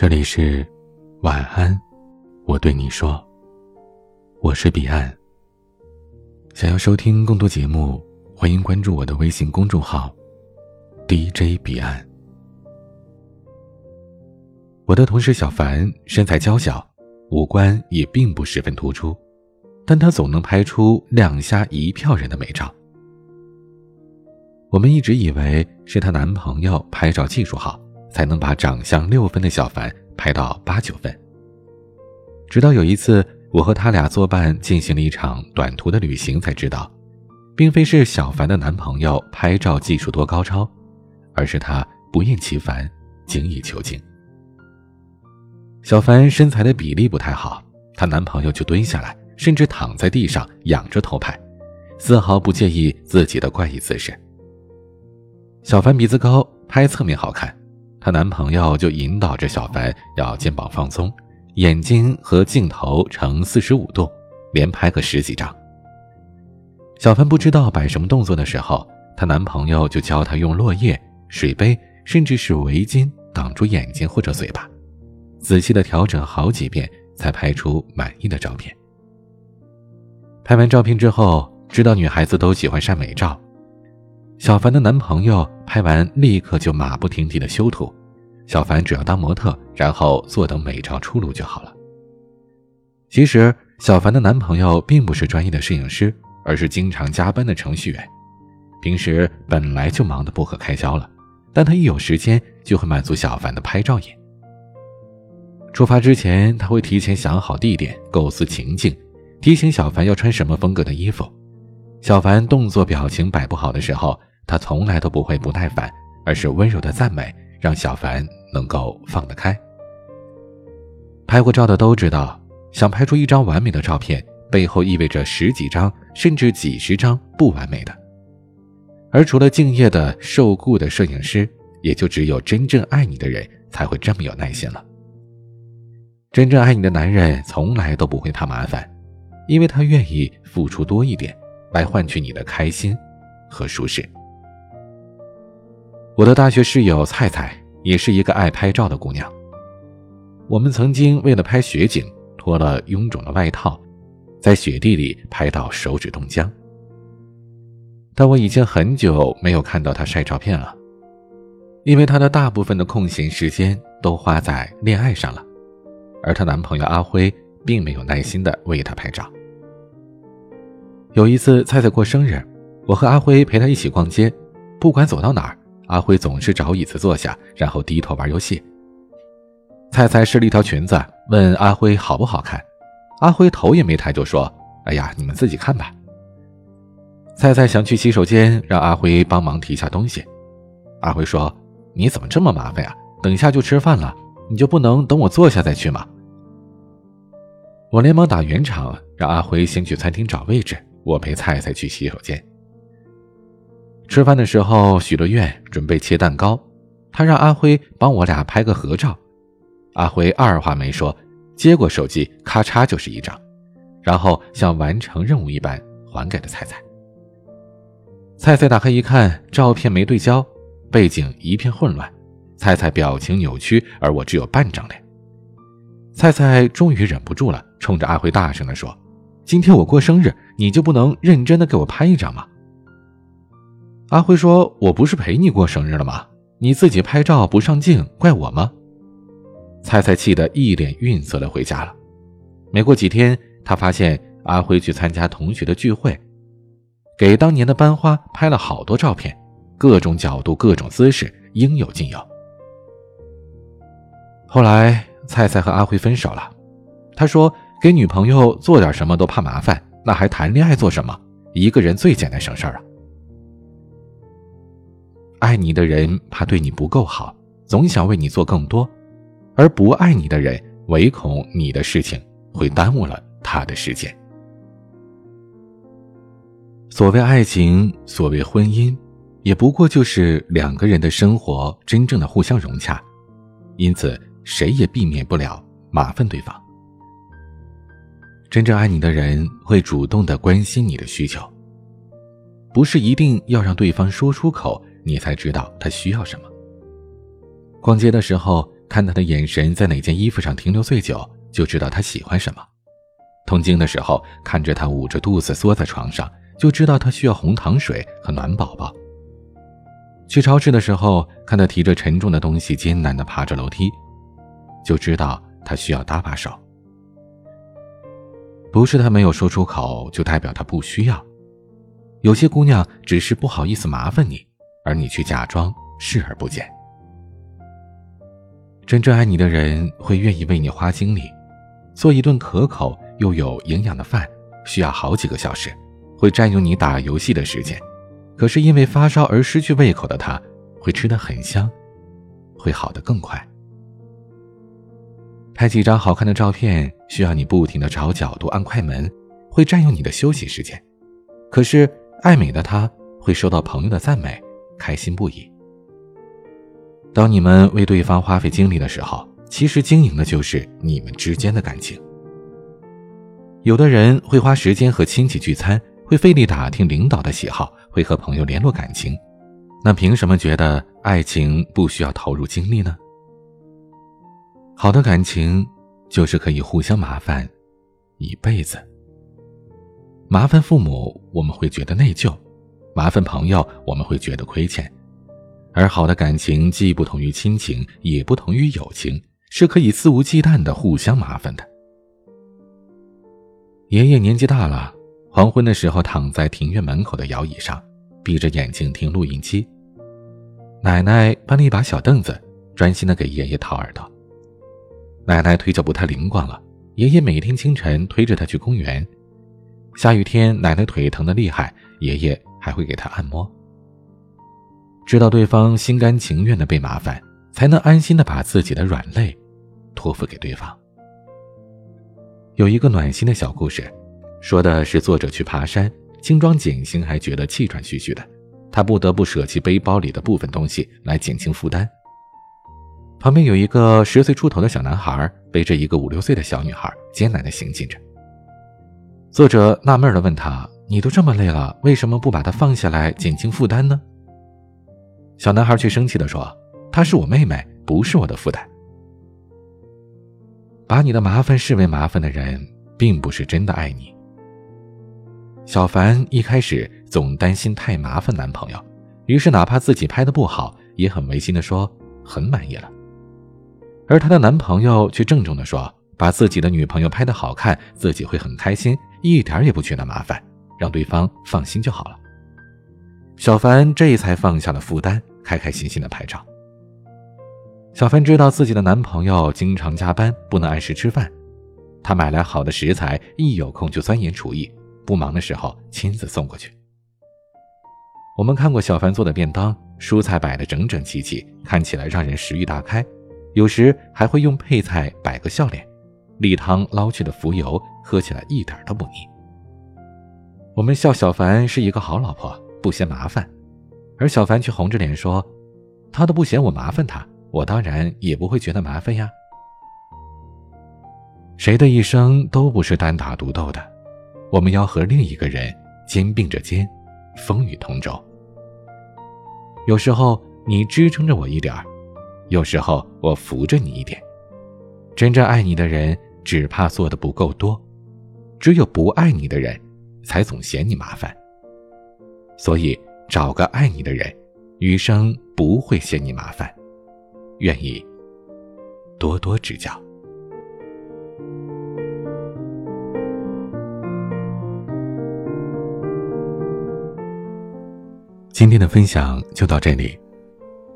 这里是晚安，我对你说，我是彼岸。想要收听更多节目，欢迎关注我的微信公众号 DJ 彼岸。我的同事小凡身材娇小，五官也并不十分突出，但她总能拍出亮瞎一票人的美照。我们一直以为是她男朋友拍照技术好。才能把长相六分的小凡拍到八九分。直到有一次，我和他俩作伴进行了一场短途的旅行，才知道，并非是小凡的男朋友拍照技术多高超，而是他不厌其烦、精益求精。小凡身材的比例不太好，她男朋友就蹲下来，甚至躺在地上仰着头拍，丝毫不介意自己的怪异姿势。小凡鼻子高，拍侧面好看。她男朋友就引导着小凡要肩膀放松，眼睛和镜头呈四十五度，连拍个十几张。小凡不知道摆什么动作的时候，她男朋友就教她用落叶、水杯，甚至是围巾挡住眼睛或者嘴巴，仔细的调整好几遍，才拍出满意的照片。拍完照片之后，知道女孩子都喜欢晒美照。小凡的男朋友拍完，立刻就马不停蹄的修图。小凡只要当模特，然后坐等美照出炉就好了。其实，小凡的男朋友并不是专业的摄影师，而是经常加班的程序员。平时本来就忙得不可开交了，但他一有时间就会满足小凡的拍照瘾。出发之前，他会提前想好地点，构思情境，提醒小凡要穿什么风格的衣服。小凡动作表情摆不好的时候，他从来都不会不耐烦，而是温柔的赞美，让小凡能够放得开。拍过照的都知道，想拍出一张完美的照片，背后意味着十几张甚至几十张不完美的。而除了敬业的受雇的摄影师，也就只有真正爱你的人才会这么有耐心了。真正爱你的男人从来都不会怕麻烦，因为他愿意付出多一点，来换取你的开心和舒适。我的大学室友菜菜也是一个爱拍照的姑娘。我们曾经为了拍雪景，脱了臃肿的外套，在雪地里拍到手指冻僵。但我已经很久没有看到她晒照片了，因为她的大部分的空闲时间都花在恋爱上了，而她男朋友阿辉并没有耐心的为她拍照。有一次菜菜过生日，我和阿辉陪她一起逛街，不管走到哪儿。阿辉总是找椅子坐下，然后低头玩游戏。菜菜试了一条裙子，问阿辉好不好看。阿辉头也没抬就说：“哎呀，你们自己看吧。”菜菜想去洗手间，让阿辉帮忙提下东西。阿辉说：“你怎么这么麻烦呀？等一下就吃饭了，你就不能等我坐下再去吗？”我连忙打圆场，让阿辉先去餐厅找位置，我陪菜菜去洗手间。吃饭的时候许了愿，准备切蛋糕。他让阿辉帮我俩拍个合照。阿辉二话没说，接过手机，咔嚓就是一张，然后像完成任务一般还给了菜菜。菜菜打开一看，照片没对焦，背景一片混乱，菜菜表情扭曲，而我只有半张脸。菜菜终于忍不住了，冲着阿辉大声地说：“今天我过生日，你就不能认真的给我拍一张吗？”阿辉说：“我不是陪你过生日了吗？你自己拍照不上镜，怪我吗？”菜菜气得一脸愠色的回家了。没过几天，他发现阿辉去参加同学的聚会，给当年的班花拍了好多照片，各种角度、各种姿势，应有尽有。后来，菜菜和阿辉分手了。他说：“给女朋友做点什么都怕麻烦，那还谈恋爱做什么？一个人最简单省事儿啊。”爱你的人怕对你不够好，总想为你做更多；而不爱你的人，唯恐你的事情会耽误了他的时间。所谓爱情，所谓婚姻，也不过就是两个人的生活真正的互相融洽，因此谁也避免不了麻烦对方。真正爱你的人会主动的关心你的需求，不是一定要让对方说出口。你才知道他需要什么。逛街的时候，看他的眼神在哪件衣服上停留最久，就知道他喜欢什么。痛经的时候，看着他捂着肚子缩在床上，就知道他需要红糖水和暖宝宝。去超市的时候，看他提着沉重的东西艰难地爬着楼梯，就知道他需要搭把手。不是他没有说出口，就代表他不需要。有些姑娘只是不好意思麻烦你，而你却假装视而不见。真正爱你的人会愿意为你花精力，做一顿可口。又有营养的饭需要好几个小时，会占用你打游戏的时间。可是因为发烧而失去胃口的他，会吃得很香，会好得更快。拍几张好看的照片需要你不停的找角度按快门，会占用你的休息时间。可是爱美的他会收到朋友的赞美，开心不已。当你们为对方花费精力的时候，其实经营的就是你们之间的感情。有的人会花时间和亲戚聚餐，会费力打听领导的喜好，会和朋友联络感情，那凭什么觉得爱情不需要投入精力呢？好的感情就是可以互相麻烦一辈子。麻烦父母我们会觉得内疚，麻烦朋友我们会觉得亏欠，而好的感情既不同于亲情，也不同于友情，是可以肆无忌惮的互相麻烦的。爷爷年纪大了，黄昏的时候躺在庭院门口的摇椅上，闭着眼睛听录音机。奶奶搬了一把小凳子，专心的给爷爷掏耳朵。奶奶腿脚不太灵光了，爷爷每天清晨推着她去公园。下雨天，奶奶腿疼的厉害，爷爷还会给她按摩。知道对方心甘情愿的被麻烦，才能安心的把自己的软肋托付给对方。有一个暖心的小故事，说的是作者去爬山，轻装简行，还觉得气喘吁吁的，他不得不舍弃背包里的部分东西来减轻负担。旁边有一个十岁出头的小男孩，背着一个五六岁的小女孩，艰难地行进着。作者纳闷地问他：“你都这么累了，为什么不把它放下来减轻负担呢？”小男孩却生气地说：“她是我妹妹，不是我的负担。”把你的麻烦视为麻烦的人，并不是真的爱你。小凡一开始总担心太麻烦男朋友，于是哪怕自己拍的不好，也很违心的说很满意了。而她的男朋友却郑重的说，把自己的女朋友拍的好看，自己会很开心，一点也不觉得麻烦，让对方放心就好了。小凡这才放下了负担，开开心心的拍照。小凡知道自己的男朋友经常加班，不能按时吃饭。他买来好的食材，一有空就钻研厨艺，不忙的时候亲自送过去。我们看过小凡做的便当，蔬菜摆得整整齐齐，看起来让人食欲大开。有时还会用配菜摆个笑脸，例汤捞去的浮油，喝起来一点都不腻。我们笑小凡是一个好老婆，不嫌麻烦，而小凡却红着脸说：“他都不嫌我麻烦他。”我当然也不会觉得麻烦呀。谁的一生都不是单打独斗的，我们要和另一个人肩并着肩，风雨同舟。有时候你支撑着我一点有时候我扶着你一点。真正爱你的人只怕做的不够多，只有不爱你的人，才总嫌你麻烦。所以找个爱你的人，余生不会嫌你麻烦。愿意多多指教。今天的分享就到这里，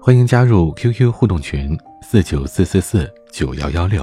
欢迎加入 QQ 互动群四九四四四九幺幺六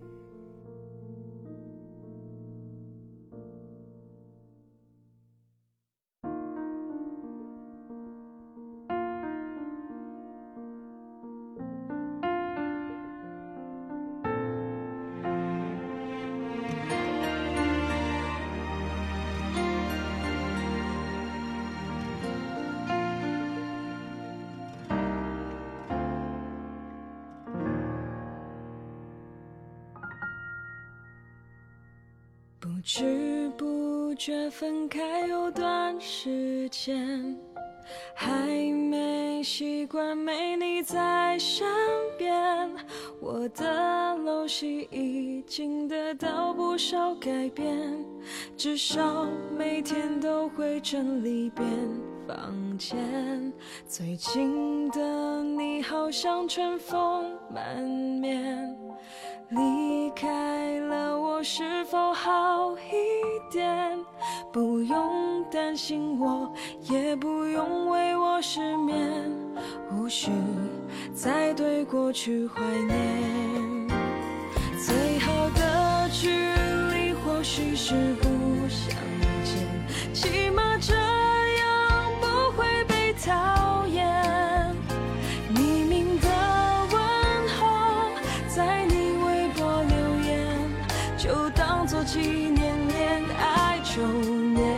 不知不觉分开有段时间，还没习惯没你在身边。我的陋习已经得到不少改变，至少每天都会整理遍房间。最近的你好像春风满面，离开了我是否好一点？不用担心我，也不用为我失眠，无需。再对过去怀念，最好的距离或许是几年恋爱九年，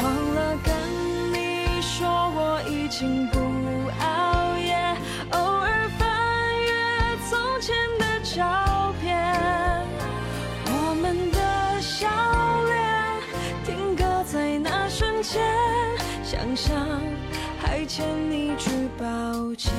忘了跟你说我已经不熬夜，偶尔翻阅从前的照片，我们的笑脸定格在那瞬间，想想还欠你句抱歉。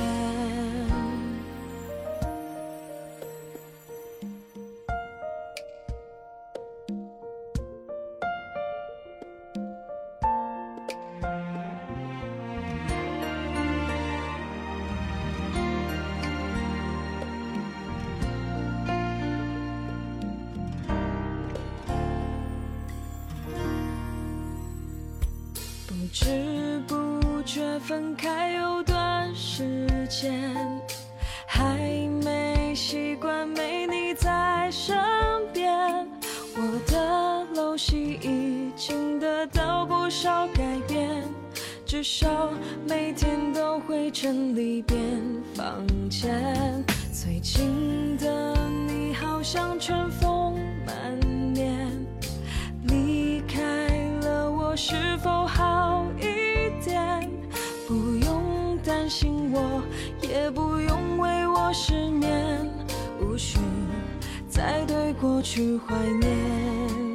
分开有段时间，还没习惯没你在身边。我的陋习已经得到不少改变，至少每天都会整理遍房间。最近的你好像春风满面，离开了我是否好一？心我也不用为我失眠，无需再对过去怀念。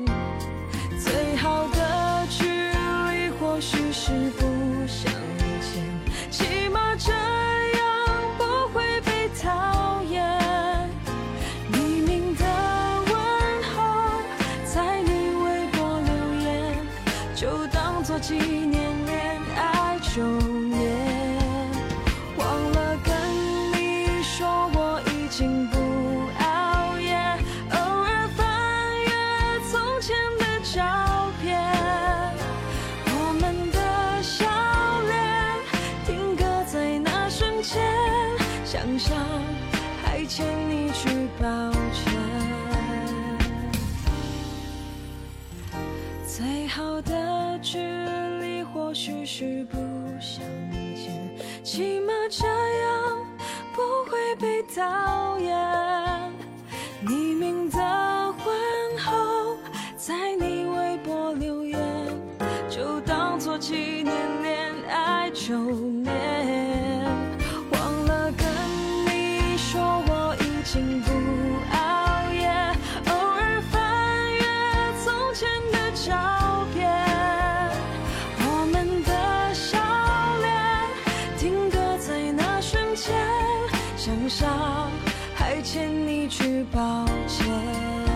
前的照片，我们的笑脸定格在那瞬间，想想还欠你句抱歉。最好的距离或许是不相见，起码这样不会被讨厌。还欠你句抱歉。